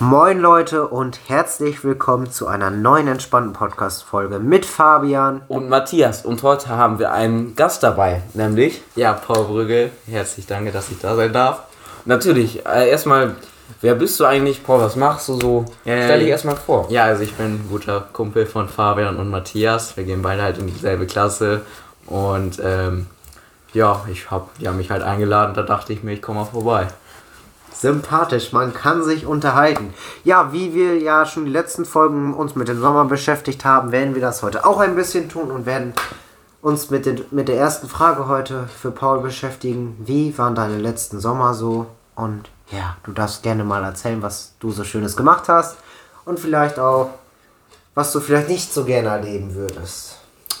Moin Leute und herzlich willkommen zu einer neuen entspannten Podcast-Folge mit Fabian und Matthias. Und heute haben wir einen Gast dabei, nämlich. Ja, Paul Brügge. Herzlich danke, dass ich da sein darf. Natürlich, äh, erstmal, wer bist du eigentlich, Paul? Was machst du so? Ja, Stell dich erstmal vor. Ja, also ich bin ein guter Kumpel von Fabian und Matthias. Wir gehen beide halt in dieselbe Klasse. Und ähm, ja, ich hab, die haben mich halt eingeladen, da dachte ich mir, ich komme mal vorbei. Sympathisch, man kann sich unterhalten. Ja, wie wir ja schon die letzten Folgen uns mit dem Sommer beschäftigt haben, werden wir das heute auch ein bisschen tun und werden uns mit, den, mit der ersten Frage heute für Paul beschäftigen. Wie waren deine letzten Sommer so? Und ja, du darfst gerne mal erzählen, was du so Schönes gemacht hast und vielleicht auch, was du vielleicht nicht so gerne erleben würdest.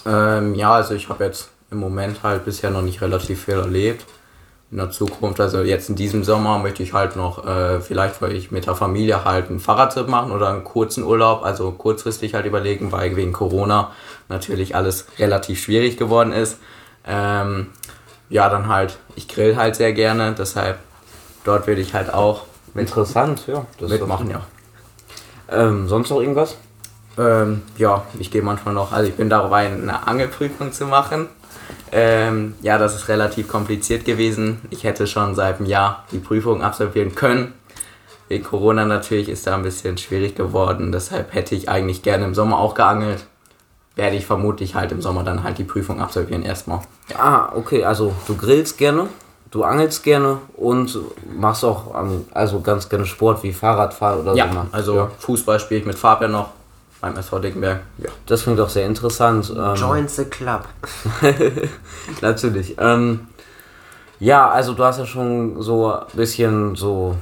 Ähm, ja, also ich habe jetzt im Moment halt bisher noch nicht relativ viel erlebt in der Zukunft, also jetzt in diesem Sommer möchte ich halt noch, äh, vielleicht weil ich mit der Familie halt einen Fahrradtrip machen oder einen kurzen Urlaub, also kurzfristig halt überlegen, weil wegen Corona natürlich alles relativ schwierig geworden ist. Ähm, ja, dann halt, ich grill halt sehr gerne, deshalb dort will ich halt auch mit Interessant, ja. Das mitmachen, ja. Ähm, sonst noch irgendwas? Ähm, ja, ich gehe manchmal noch, also ich bin dabei, eine Angelprüfung zu machen. Ähm, ja, das ist relativ kompliziert gewesen. Ich hätte schon seit einem Jahr die Prüfung absolvieren können. Wegen Corona natürlich ist da ein bisschen schwierig geworden. Deshalb hätte ich eigentlich gerne im Sommer auch geangelt. Werde ich vermutlich halt im Sommer dann halt die Prüfung absolvieren erstmal. Ah, okay, also du grillst gerne, du angelst gerne und machst auch also ganz gerne Sport wie Fahrradfahren oder ja, so. Also ja. Fußball spiele ich mit Fabian noch beim SV Dickenberg. Ja. Das klingt doch sehr interessant. Ähm, Join the club. Natürlich. Ähm, ja, also du hast ja schon so ein bisschen so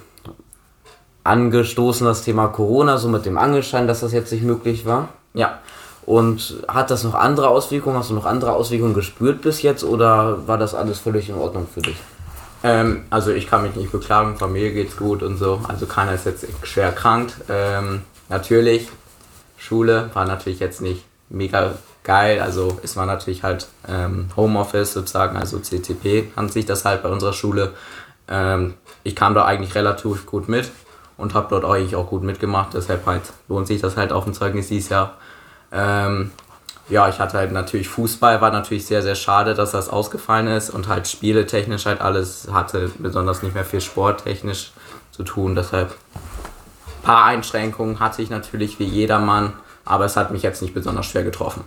angestoßen das Thema Corona, so mit dem Angelschein, dass das jetzt nicht möglich war. Ja. Und hat das noch andere Auswirkungen? Hast du noch andere Auswirkungen gespürt bis jetzt oder war das alles völlig in Ordnung für dich? Ähm, also ich kann mich nicht beklagen, Familie geht's gut und so. Also keiner ist jetzt schwer erkrankt. Ähm, natürlich Schule war natürlich jetzt nicht mega geil. Also es war natürlich halt ähm, Homeoffice sozusagen, also CCP an sich das halt bei unserer Schule. Ähm, ich kam da eigentlich relativ gut mit und habe dort eigentlich auch gut mitgemacht. Deshalb halt lohnt sich das halt auf dem Zeugnis dieses Jahr. Ähm, ja, ich hatte halt natürlich Fußball, war natürlich sehr, sehr schade, dass das ausgefallen ist und halt spieletechnisch halt alles hatte besonders nicht mehr viel sporttechnisch zu tun. Deshalb paar Einschränkungen hatte ich natürlich wie jedermann, aber es hat mich jetzt nicht besonders schwer getroffen.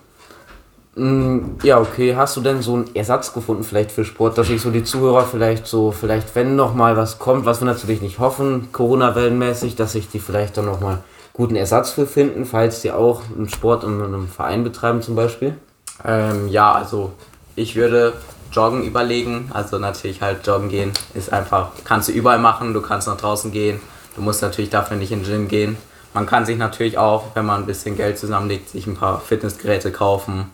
Mm, ja, okay. Hast du denn so einen Ersatz gefunden vielleicht für Sport, dass sich so die Zuhörer vielleicht so, vielleicht wenn noch mal was kommt, was wir natürlich nicht hoffen, Corona-Wellenmäßig, dass sich die vielleicht dann noch mal guten Ersatz für finden, falls die auch einen Sport in einem Verein betreiben zum Beispiel? Ähm, ja, also ich würde Joggen überlegen. Also natürlich halt Joggen gehen ist einfach, kannst du überall machen, du kannst nach draußen gehen Du musst natürlich dafür nicht in den Gym gehen. Man kann sich natürlich auch, wenn man ein bisschen Geld zusammenlegt, sich ein paar Fitnessgeräte kaufen.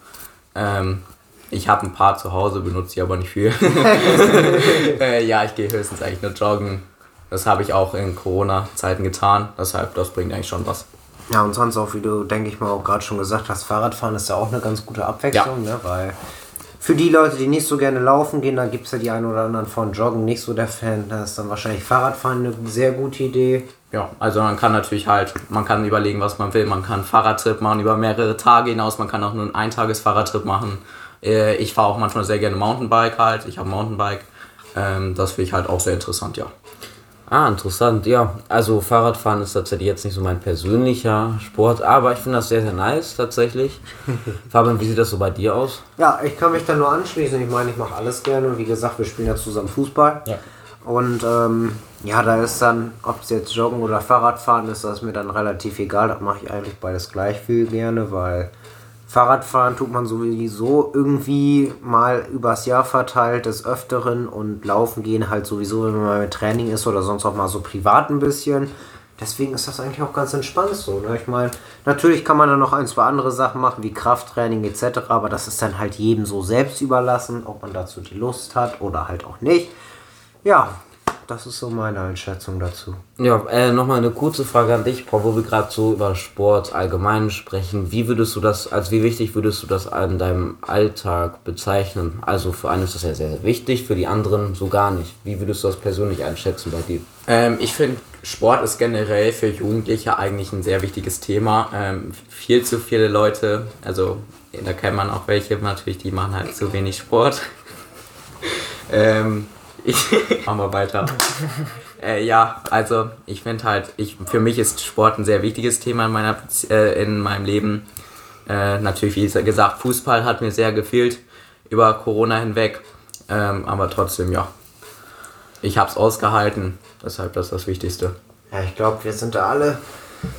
Ähm, ich habe ein paar zu Hause, benutze sie aber nicht viel. äh, ja, ich gehe höchstens eigentlich nur joggen. Das habe ich auch in Corona-Zeiten getan. Deshalb, das bringt eigentlich schon was. Ja, und sonst auch, wie du, denke ich mal, auch gerade schon gesagt hast, Fahrradfahren ist ja auch eine ganz gute Abwechslung, ja. ne? weil für die Leute, die nicht so gerne laufen gehen, da gibt es ja die einen oder anderen von Joggen nicht so der Fan. Da ist dann wahrscheinlich Fahrradfahren eine sehr gute Idee. Ja, also man kann natürlich halt, man kann überlegen, was man will. Man kann Fahrradtrip machen über mehrere Tage hinaus. Man kann auch nur einen Eintages-Fahrradtrip machen. Äh, ich fahre auch manchmal sehr gerne Mountainbike halt. Ich habe Mountainbike. Ähm, das finde ich halt auch sehr interessant, ja. Ah, interessant, ja. Also Fahrradfahren ist tatsächlich jetzt nicht so mein persönlicher Sport, aber ich finde das sehr, sehr nice tatsächlich. Fabian, wie sieht das so bei dir aus? Ja, ich kann mich da nur anschließen. Ich meine, ich mache alles gerne und wie gesagt, wir spielen ja zusammen Fußball. Ja. Und ähm, ja, da ist dann, ob es jetzt Joggen oder Fahrradfahren ist, das ist mir dann relativ egal. Das mache ich eigentlich beides gleich viel gerne, weil Fahrradfahren tut man sowieso irgendwie mal übers Jahr verteilt des Öfteren und Laufen gehen halt sowieso, wenn man mit Training ist oder sonst auch mal so privat ein bisschen. Deswegen ist das eigentlich auch ganz entspannt so. Ne? Ich meine, natürlich kann man dann noch ein, zwei andere Sachen machen, wie Krafttraining etc., aber das ist dann halt jedem so selbst überlassen, ob man dazu die Lust hat oder halt auch nicht. Ja, das ist so meine Einschätzung dazu. Ja, äh, nochmal eine kurze Frage an dich, Paul, wo wir gerade so über Sport allgemein sprechen. Wie würdest du das, als wie wichtig würdest du das in deinem Alltag bezeichnen? Also für einen ist das ja sehr, sehr wichtig, für die anderen so gar nicht. Wie würdest du das persönlich einschätzen bei dir? Ähm, ich finde Sport ist generell für Jugendliche eigentlich ein sehr wichtiges Thema. Ähm, viel zu viele Leute, also da kennt man auch welche natürlich, die machen halt zu wenig Sport. ähm, machen wir weiter. Äh, ja, also ich finde halt, ich, für mich ist Sport ein sehr wichtiges Thema in, meiner, äh, in meinem Leben. Äh, natürlich, wie gesagt, Fußball hat mir sehr gefehlt über Corona hinweg. Ähm, aber trotzdem, ja, ich habe es ausgehalten. Deshalb das ist das Wichtigste. Ja, ich glaube, wir sind da alle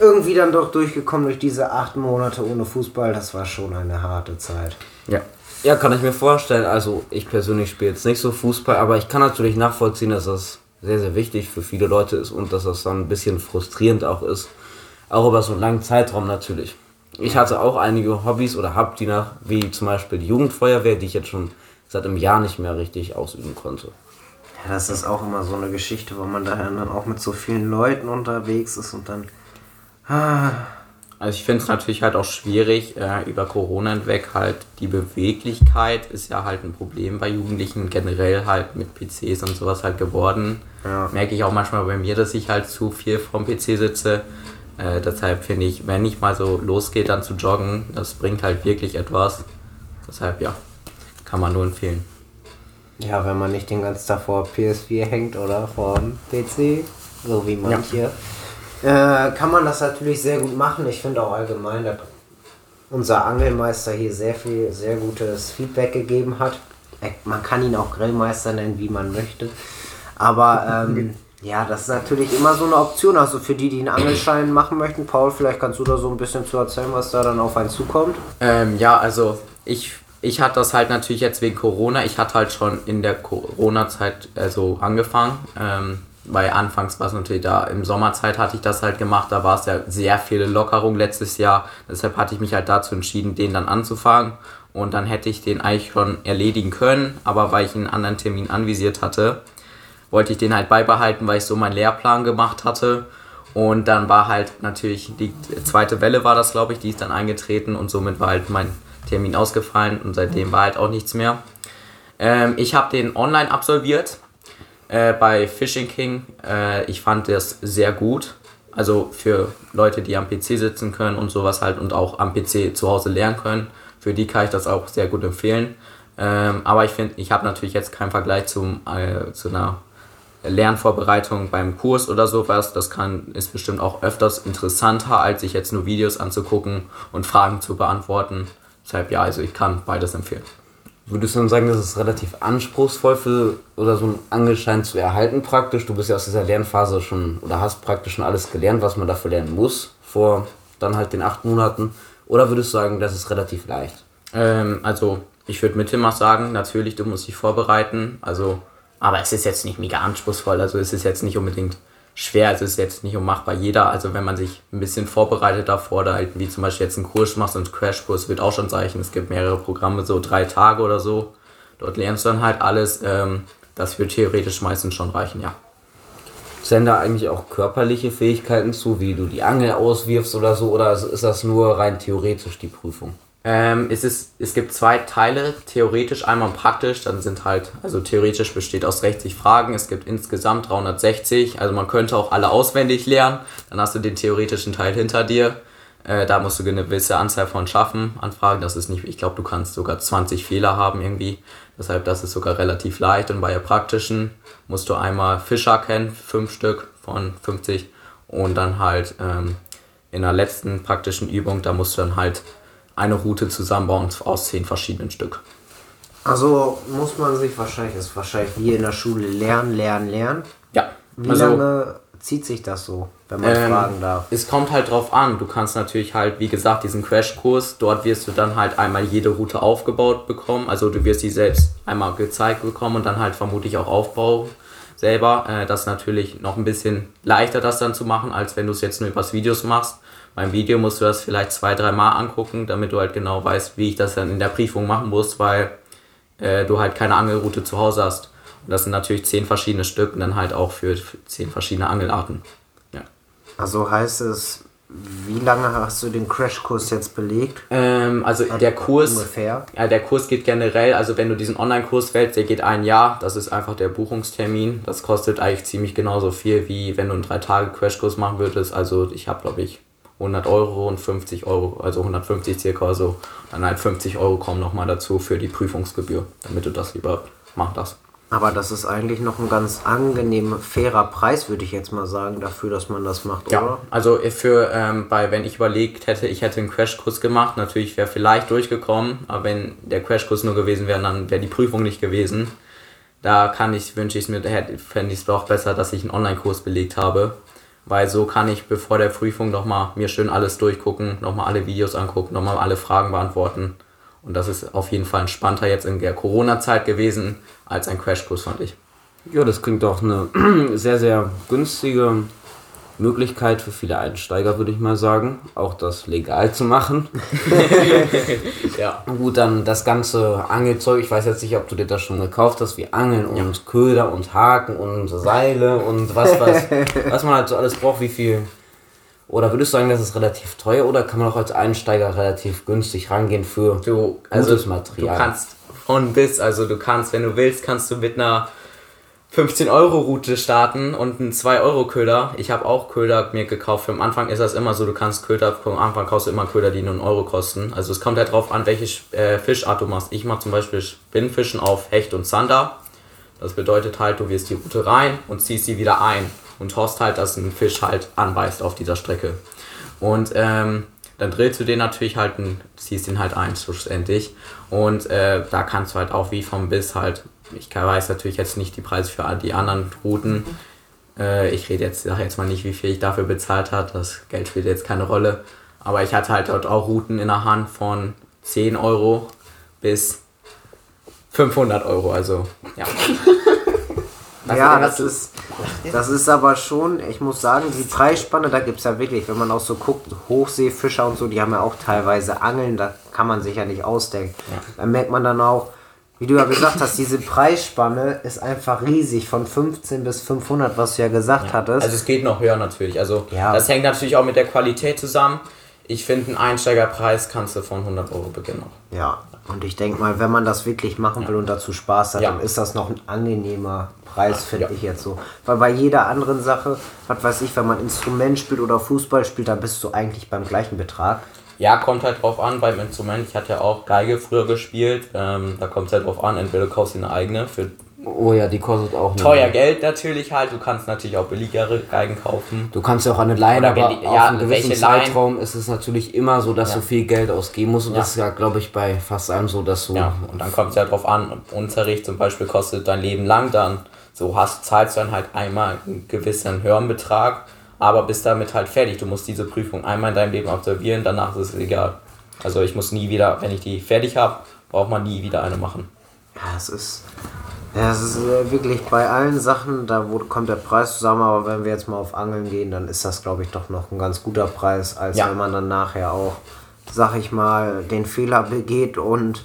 irgendwie dann doch durchgekommen durch diese acht Monate ohne Fußball. Das war schon eine harte Zeit. Ja. Ja, kann ich mir vorstellen. Also ich persönlich spiele jetzt nicht so Fußball, aber ich kann natürlich nachvollziehen, dass das sehr, sehr wichtig für viele Leute ist und dass das dann ein bisschen frustrierend auch ist. Auch über so einen langen Zeitraum natürlich. Ich hatte auch einige Hobbys oder hab die nach, wie zum Beispiel die Jugendfeuerwehr, die ich jetzt schon seit einem Jahr nicht mehr richtig ausüben konnte. Ja, das ist auch immer so eine Geschichte, wo man daher dann auch mit so vielen Leuten unterwegs ist und dann. Ah. Also ich finde es natürlich halt auch schwierig, äh, über Corona hinweg halt die Beweglichkeit ist ja halt ein Problem bei Jugendlichen generell halt mit PCs und sowas halt geworden. Ja. Merke ich auch manchmal bei mir, dass ich halt zu viel vom PC sitze. Äh, deshalb finde ich, wenn ich mal so losgeht, dann zu joggen, das bringt halt wirklich etwas. Deshalb ja, kann man nur empfehlen. Ja, wenn man nicht den ganzen Tag vor PS4 hängt oder vor PC, so wie manche, ja. Äh, kann man das natürlich sehr gut machen. Ich finde auch allgemein, dass unser Angelmeister hier sehr viel, sehr gutes Feedback gegeben hat. Man kann ihn auch Grillmeister nennen, wie man möchte. Aber ähm, ja, das ist natürlich immer so eine Option. Also für die, die einen Angelschein machen möchten, Paul, vielleicht kannst du da so ein bisschen zu erzählen, was da dann auf einen zukommt. Ähm, ja, also ich ich hatte das halt natürlich jetzt wegen Corona. Ich hatte halt schon in der Corona-Zeit äh, so angefangen. Ähm, weil anfangs war es natürlich da, im Sommerzeit hatte ich das halt gemacht, da war es ja sehr viele Lockerungen letztes Jahr. Deshalb hatte ich mich halt dazu entschieden, den dann anzufangen. Und dann hätte ich den eigentlich schon erledigen können, aber weil ich einen anderen Termin anvisiert hatte, wollte ich den halt beibehalten, weil ich so meinen Lehrplan gemacht hatte. Und dann war halt natürlich die zweite Welle war das, glaube ich, die ist dann eingetreten und somit war halt mein Termin ausgefallen und seitdem war halt auch nichts mehr. Ähm, ich habe den online absolviert äh, bei Fishing King. Äh, ich fand das sehr gut. Also für Leute, die am PC sitzen können und sowas halt und auch am PC zu Hause lernen können. Für die kann ich das auch sehr gut empfehlen. Ähm, aber ich finde, ich habe natürlich jetzt keinen Vergleich zum, äh, zu einer Lernvorbereitung beim Kurs oder sowas. Das kann, ist bestimmt auch öfters interessanter, als sich jetzt nur Videos anzugucken und Fragen zu beantworten. Deshalb ja, also ich kann beides empfehlen. Würdest du dann sagen, das ist relativ anspruchsvoll für oder so einen Angelschein zu erhalten praktisch? Du bist ja aus dieser Lernphase schon oder hast praktisch schon alles gelernt, was man dafür lernen muss, vor dann halt den acht Monaten. Oder würdest du sagen, das ist relativ leicht? Ähm, also ich würde mit Timmas sagen, natürlich, du musst dich vorbereiten. Also, aber es ist jetzt nicht mega anspruchsvoll. Also es ist jetzt nicht unbedingt schwer. Es ist jetzt nicht unmachbar. Jeder, also wenn man sich ein bisschen vorbereitet davor, da halt wie zum Beispiel jetzt einen Kurs machst und Crashkurs wird auch schon zeichnen. Es gibt mehrere Programme, so drei Tage oder so. Dort lernst du dann halt alles. Ähm, das wird theoretisch meistens schon reichen, ja. Zählen da eigentlich auch körperliche Fähigkeiten zu, wie du die Angel auswirfst oder so, oder ist das nur rein theoretisch die Prüfung? Ähm, es, ist, es gibt zwei Teile, theoretisch einmal praktisch, dann sind halt, also theoretisch besteht aus 60 Fragen, es gibt insgesamt 360, also man könnte auch alle auswendig lernen, dann hast du den theoretischen Teil hinter dir, äh, da musst du eine gewisse Anzahl von schaffen an Fragen, das ist nicht, ich glaube du kannst sogar 20 Fehler haben irgendwie, deshalb das ist sogar relativ leicht. Und bei der praktischen musst du einmal Fischer kennen, fünf Stück von 50 und dann halt ähm, in der letzten praktischen Übung, da musst du dann halt eine Route zusammenbauen aus zehn verschiedenen Stück. Also muss man sich wahrscheinlich, ist wahrscheinlich wie in der Schule lernen, lernen, lernen. Ja. Wie also, lange zieht sich das so, wenn man ähm, fragen darf? Es kommt halt drauf an. Du kannst natürlich halt, wie gesagt, diesen Crashkurs, dort wirst du dann halt einmal jede Route aufgebaut bekommen. Also du wirst sie selbst einmal gezeigt bekommen und dann halt vermutlich auch Aufbau selber. Äh, das ist natürlich noch ein bisschen leichter, das dann zu machen, als wenn du es jetzt nur übers Videos machst. Beim Video musst du das vielleicht zwei, drei Mal angucken, damit du halt genau weißt, wie ich das dann in der Prüfung machen muss, weil äh, du halt keine Angelroute zu Hause hast. Und das sind natürlich zehn verschiedene Stück und dann halt auch für zehn verschiedene Angelarten. Ja. Also heißt es, wie lange hast du den Crashkurs jetzt belegt? Ähm, also der Kurs, ungefähr. Ja, der Kurs geht generell, also wenn du diesen Online-Kurs wählst, der geht ein Jahr. Das ist einfach der Buchungstermin. Das kostet eigentlich ziemlich genauso viel, wie wenn du einen 3-Tage-Crashkurs machen würdest. Also ich habe, glaube ich, 100 Euro und 50 Euro, also 150 circa so. Dann halt 50 Euro kommen nochmal dazu für die Prüfungsgebühr, damit du das überhaupt machst. Das. Aber das ist eigentlich noch ein ganz angenehm fairer Preis, würde ich jetzt mal sagen, dafür, dass man das macht, ja, oder? Also für, ähm, bei, wenn ich überlegt hätte, ich hätte einen Crashkurs gemacht, natürlich wäre vielleicht durchgekommen, aber wenn der Crashkurs nur gewesen wäre, dann wäre die Prüfung nicht gewesen. Da kann ich, wünsche ich es mir, fände ich es doch besser, dass ich einen Online-Kurs belegt habe. Weil so kann ich bevor der Prüfung nochmal mir schön alles durchgucken, nochmal alle Videos angucken, nochmal alle Fragen beantworten. Und das ist auf jeden Fall entspannter jetzt in der Corona-Zeit gewesen als ein Crashkurs, fand ich. Ja, das klingt auch eine sehr, sehr günstige Möglichkeit für viele Einsteiger, würde ich mal sagen, auch das legal zu machen. ja. Gut, dann das ganze Angelzeug, ich weiß jetzt nicht, ob du dir das schon gekauft hast, wie Angeln und ja. Köder und Haken und Seile und was, was, was man halt so alles braucht, wie viel. Oder würdest du sagen, das ist relativ teuer oder kann man auch als Einsteiger relativ günstig rangehen für du, also gutes Material? Du kannst von bis, also du kannst, wenn du willst, kannst du mit einer 15-Euro-Route starten und einen 2-Euro-Köder. Ich habe auch Köder mir gekauft. Am Anfang ist das immer so, du kannst Köder, am Anfang kaufst du immer Köder, die nur einen Euro kosten. Also es kommt halt drauf an, welche äh, Fischart du machst. Ich mache zum Beispiel Spinnfischen auf Hecht und Zander. Das bedeutet halt, du wirst die Route rein und ziehst sie wieder ein und hoffst halt, dass ein Fisch halt anbeißt auf dieser Strecke. Und ähm, dann drehst du den natürlich halt, und ziehst ihn halt ein schlussendlich. Und äh, da kannst du halt auch wie vom Biss halt ich weiß natürlich jetzt nicht die Preise für die anderen Routen. Äh, ich rede jetzt, sage jetzt mal nicht, wie viel ich dafür bezahlt habe. Das Geld spielt jetzt keine Rolle. Aber ich hatte halt dort auch Routen in der Hand von 10 Euro bis 500 Euro. Also, ja. Das ja, das ist, das ist aber schon, ich muss sagen, die Preisspanne, da gibt es ja wirklich, wenn man auch so guckt, Hochseefischer und so, die haben ja auch teilweise Angeln, da kann man sich ja nicht ausdenken. Ja. Da merkt man dann auch, wie du ja gesagt hast, diese Preisspanne ist einfach riesig, von 15 bis 500, was du ja gesagt ja. hattest. Also es geht noch höher natürlich. Also ja. das hängt natürlich auch mit der Qualität zusammen. Ich finde, einen Einsteigerpreis kannst du von 100 Euro beginnen. Ja, und ich denke mal, wenn man das wirklich machen ja. will und dazu Spaß hat, dann ist das noch ein angenehmer Preis, finde ich jetzt so. Weil bei jeder anderen Sache, was weiß ich, wenn man Instrument spielt oder Fußball spielt, dann bist du eigentlich beim gleichen Betrag. Ja, kommt halt drauf an beim Instrument. Ich hatte ja auch Geige früher gespielt. Ähm, da kommt es halt drauf an, entweder du kaufst dir eine eigene für Oh ja, die kostet auch teuer Geld natürlich halt. Du kannst natürlich auch billigere Geigen kaufen. Du kannst ja auch eine Leine, aber die, ja, auf einem gewissen Zeitraum Line? ist es natürlich immer so, dass ja. du viel Geld ausgeben musst. Und ja. das ist ja, glaube ich, bei fast allem so, dass du. Ja, und dann kommt es ja drauf an. Unterricht zum Beispiel kostet dein Leben lang dann. So hast, zahlst du dann halt einmal einen gewissen höheren Betrag aber bist damit halt fertig. Du musst diese Prüfung einmal in deinem Leben absolvieren, danach ist es egal. Also ich muss nie wieder, wenn ich die fertig habe, braucht man nie wieder eine machen. Ja, es ist, ja, es ist äh, wirklich bei allen Sachen, da wo, kommt der Preis zusammen, aber wenn wir jetzt mal auf Angeln gehen, dann ist das, glaube ich, doch noch ein ganz guter Preis, als ja. wenn man dann nachher auch, sag ich mal, den Fehler begeht und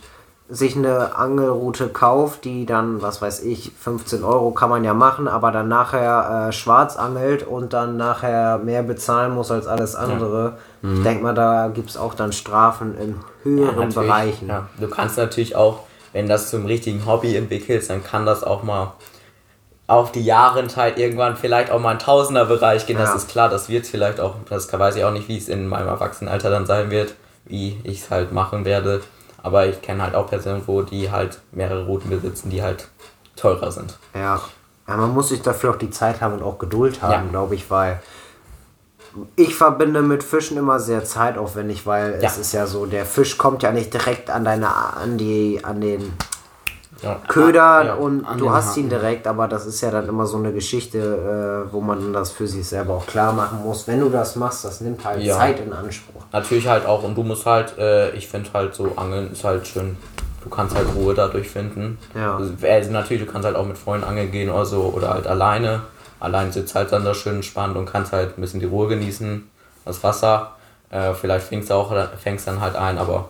sich eine Angelroute kauft, die dann, was weiß ich, 15 Euro kann man ja machen, aber dann nachher äh, schwarz angelt und dann nachher mehr bezahlen muss als alles andere. Ja. Mhm. Ich denke mal, da gibt es auch dann Strafen in höheren ja, Bereichen. Ja. Du kannst natürlich auch, wenn das zum richtigen Hobby entwickelst, dann kann das auch mal auf die Jahre halt irgendwann vielleicht auch mal ein Tausenderbereich gehen. Das ist klar, das wird vielleicht auch, das weiß ich auch nicht, wie es in meinem Erwachsenenalter dann sein wird, wie ich es halt machen werde. Aber ich kenne halt auch Personen, wo die halt mehrere Routen besitzen, die halt teurer sind. Ja. ja, man muss sich dafür auch die Zeit haben und auch Geduld haben, ja. glaube ich, weil ich verbinde mit Fischen immer sehr zeitaufwendig, weil ja. es ist ja so, der Fisch kommt ja nicht direkt an deine, an die, an den ja. Köder ja, und du hast ihn direkt, aber das ist ja dann immer so eine Geschichte, äh, wo man das für sich selber auch klar machen muss. Wenn du das machst, das nimmt halt ja. Zeit in Anspruch. Natürlich halt auch und du musst halt, äh, ich finde halt so Angeln ist halt schön, du kannst halt Ruhe dadurch finden. Ja. Also, also, natürlich, du kannst halt auch mit Freunden angeln gehen oder so oder halt alleine. Allein sitzt halt dann da schön entspannt und kannst halt ein bisschen die Ruhe genießen, das Wasser. Äh, vielleicht fängst du auch, fängst dann halt ein, aber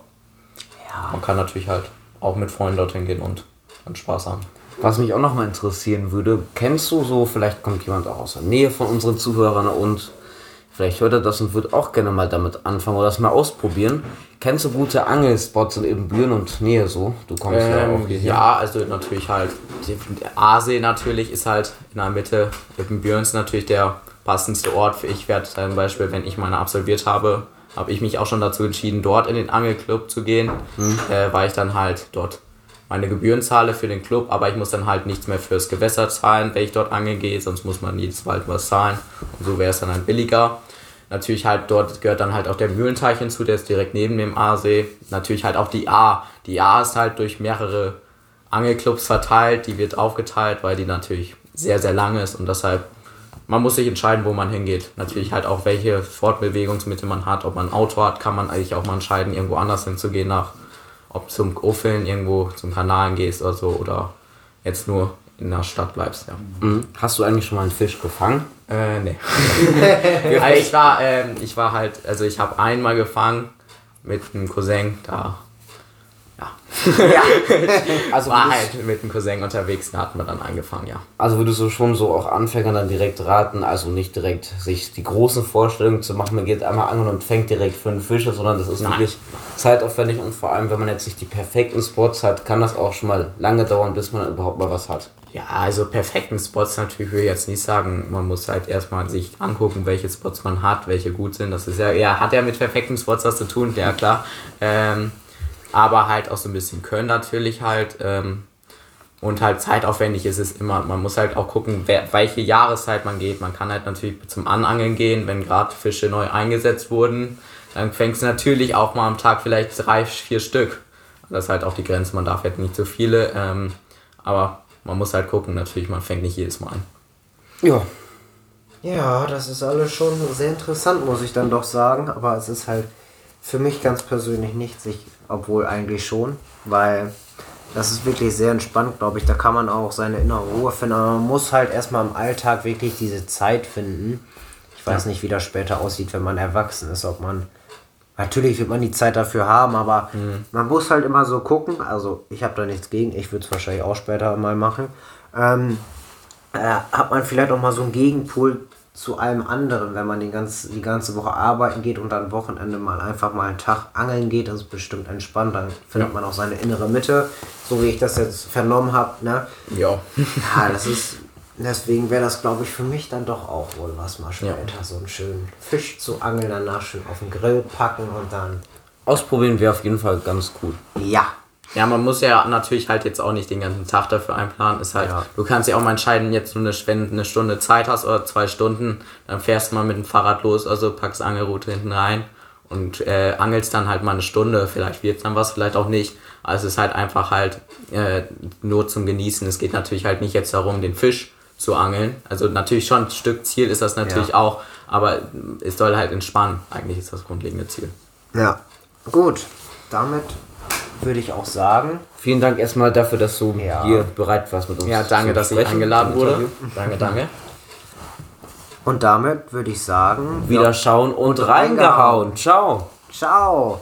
man kann natürlich halt auch mit Freunden dorthin gehen und und Spaß haben. Was mich auch noch mal interessieren würde, kennst du so, vielleicht kommt jemand auch aus der Nähe von unseren Zuhörern und Vielleicht hört er das und wird auch gerne mal damit anfangen oder das mal ausprobieren. Kennst du gute Angelspots in Ebenbüren und Nähe so? Du kommst Ähm, ja auch hier. ja, also natürlich halt, der Aasee natürlich ist halt in der Mitte, Ippenbüren ist natürlich der passendste Ort. Für Ich werde zum Beispiel, wenn ich meine absolviert habe, habe ich mich auch schon dazu entschieden, dort in den Angelclub zu gehen, äh, weil ich dann halt dort meine Gebühren zahle für den Club, aber ich muss dann halt nichts mehr fürs Gewässer zahlen, wenn ich dort angeln gehe, sonst muss man jedes Mal was zahlen und so wäre es dann halt billiger. Natürlich halt dort gehört dann halt auch der Mühlenteich hinzu, der ist direkt neben dem Aasee. Natürlich halt auch die A. Die A ist halt durch mehrere Angelclubs verteilt, die wird aufgeteilt, weil die natürlich sehr, sehr lang ist und deshalb, man muss sich entscheiden, wo man hingeht. Natürlich halt auch, welche Fortbewegungsmittel man hat, ob man ein Auto hat, kann man eigentlich auch mal entscheiden, irgendwo anders hinzugehen, nach, ob zum Uffeln irgendwo zum Kanal gehst oder so oder jetzt nur in der Stadt bleibst, ja. Mhm. Hast du eigentlich schon mal einen Fisch gefangen? Äh, nee. also ich war, ähm, ich war halt, also ich habe einmal gefangen mit einem Cousin, da Also war halt mit einem Cousin unterwegs, da hatten wir dann angefangen, ja. also würdest du schon so auch Anfängern dann direkt raten, also nicht direkt sich die großen Vorstellungen zu machen, man geht einmal angeln und fängt direkt fünf Fische, sondern das ist Nein. wirklich zeitaufwendig und vor allem, wenn man jetzt nicht die perfekten Spots hat, kann das auch schon mal lange dauern, bis man überhaupt mal was hat. Ja, also perfekten Spots natürlich will ich jetzt nicht sagen. Man muss halt erstmal sich angucken, welche Spots man hat, welche gut sind. Das ist ja, ja, hat ja mit perfekten Spots was zu tun, ja klar. Ähm, aber halt auch so ein bisschen können natürlich halt. Ähm, und halt zeitaufwendig ist es immer. Man muss halt auch gucken, wer, welche Jahreszeit man geht. Man kann halt natürlich zum Anangeln gehen, wenn gerade Fische neu eingesetzt wurden. Dann fängst du natürlich auch mal am Tag vielleicht drei, vier Stück. Das ist halt auch die Grenze. Man darf halt nicht so viele. Ähm, aber man muss halt gucken, natürlich, man fängt nicht jedes Mal an. Ja, Ja, das ist alles schon sehr interessant, muss ich dann doch sagen. Aber es ist halt für mich ganz persönlich nicht sich, obwohl eigentlich schon, weil das ist wirklich sehr entspannt, glaube ich. Da kann man auch seine innere Ruhe finden. Aber man muss halt erstmal im Alltag wirklich diese Zeit finden. Ich weiß nicht, wie das später aussieht, wenn man erwachsen ist, ob man. Natürlich wird man die Zeit dafür haben, aber man muss halt immer so gucken. Also, ich habe da nichts gegen. Ich würde es wahrscheinlich auch später mal machen. Ähm, äh, hat man vielleicht auch mal so einen Gegenpol zu allem anderen, wenn man den ganz, die ganze Woche arbeiten geht und dann Wochenende mal einfach mal einen Tag angeln geht, das ist bestimmt entspannt, dann findet man auch seine innere Mitte, so wie ich das jetzt vernommen habe. Ne? Ja. Ja, das ist, deswegen wäre das, glaube ich, für mich dann doch auch wohl was mal später, Ja. so einen schönen Fisch zu angeln, danach schön auf den Grill packen und dann, ausprobieren wäre auf jeden Fall ganz cool. ja, Ja, man muss ja natürlich halt jetzt auch nicht den ganzen Tag dafür einplanen. Ist halt, Ja. du kannst ja auch mal entscheiden, jetzt nur eine, wenn du eine Stunde Zeit hast oder zwei Stunden, dann fährst du mal mit dem Fahrrad los, also packst Angelroute hinten rein und äh, angelst dann halt mal eine Stunde. Vielleicht wird dann was, vielleicht auch nicht. Also es ist halt einfach halt äh, nur zum Genießen. Es geht natürlich halt nicht jetzt darum, den Fisch zu angeln. Also natürlich schon ein Stück Ziel ist das natürlich Ja. auch, aber es soll halt entspannen. Eigentlich ist das grundlegende Ziel. ja. Gut, damit würde ich auch sagen, Vielen Dank erstmal dafür, dass du Ja. hier bereit warst mit uns. Ja, danke, dass ich eingeladen wurde. Danke, danke. und damit würde ich sagen, Wieder schauen und reingehauen. Ciao. ciao.